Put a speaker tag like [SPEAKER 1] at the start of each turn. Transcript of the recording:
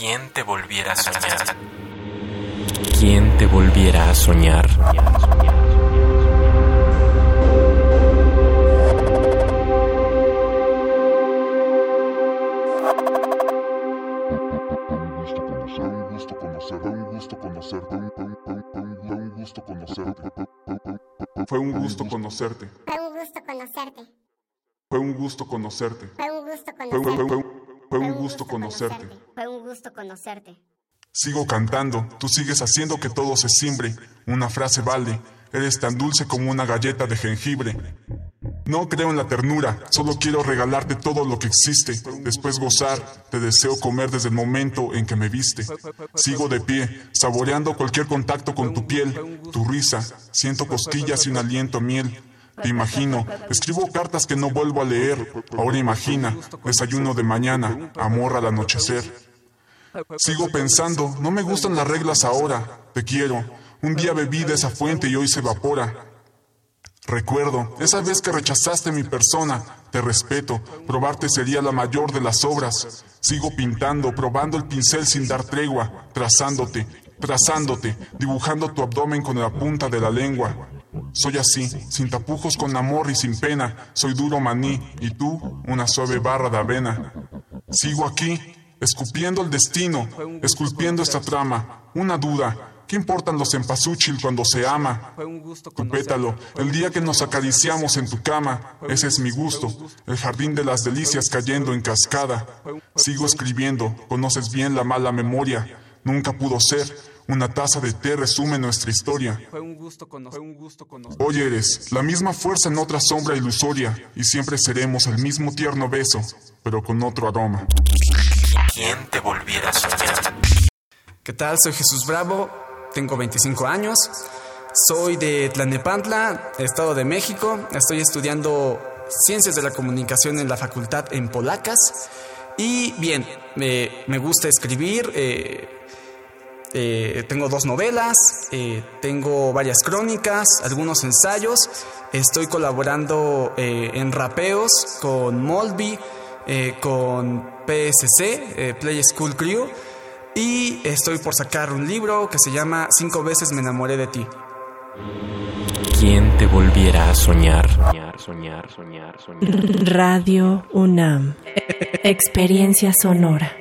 [SPEAKER 1] ¿Quién te volviera a soñar? ¿Quién te volviera a soñar?
[SPEAKER 2] Fue un gusto conocerte.
[SPEAKER 3] Fue un gusto conocerte.
[SPEAKER 2] Fue un gusto conocerte.
[SPEAKER 3] Fue un gusto conocerte.
[SPEAKER 2] Fue un gusto conocerte.
[SPEAKER 3] Fue un gusto conocerte.
[SPEAKER 2] Sigo cantando, tú sigues haciendo que todo se simbre. Una frase vale, eres tan dulce como una galleta de jengibre. No creo en la ternura, solo quiero regalarte todo lo que existe. Después gozar, te deseo comer desde el momento en que me viste. Sigo de pie, saboreando cualquier contacto con tu piel, tu risa. Siento cosquillas y un aliento a miel. Te imagino, escribo cartas que no vuelvo a leer. Ahora imagina, desayuno de mañana, amor al anochecer. Sigo pensando, no me gustan las reglas ahora. Te quiero. Un día bebí de esa fuente y hoy se evapora. Recuerdo, esa vez que rechazaste mi persona, te respeto, probarte sería la mayor de las obras. Sigo pintando, probando el pincel sin dar tregua, trazándote, trazándote, dibujando tu abdomen con la punta de la lengua. Soy así, sin tapujos con amor y sin pena, soy duro maní y tú una suave barra de avena. Sigo aquí, escupiendo el destino, esculpiendo esta trama, una duda. ¿Qué importan los empasúchil cuando se ama? Tu pétalo, el día que nos acariciamos en tu cama, ese es mi gusto, el jardín de las delicias cayendo en cascada. Sigo escribiendo, conoces bien la mala memoria, nunca pudo ser, una taza de té resume nuestra historia.
[SPEAKER 4] Fue un gusto conocer. Fue un gusto conocer.
[SPEAKER 2] Hoy eres la misma fuerza en otra sombra ilusoria, y siempre seremos el mismo tierno beso, pero con otro aroma.
[SPEAKER 1] ¿Quién te volviera a soñar?
[SPEAKER 4] ¿Qué tal? Soy Jesús Bravo, tengo 25 años, soy de Tlanepantla, Estado de México, estoy estudiando Ciencias de la Comunicación en la facultad en Polacas y bien, me, me gusta escribir, eh, eh, tengo dos novelas, eh, tengo varias crónicas, algunos ensayos, estoy colaborando eh, en rapeos con Molby, eh, con PSC, eh, Play School Crew, y estoy por sacar un libro que se llama Cinco veces me enamoré de ti.
[SPEAKER 1] ¿Quién te volviera a soñar? Soñar, soñar, soñar, soñar.
[SPEAKER 5] Radio UNAM. Experiencia sonora.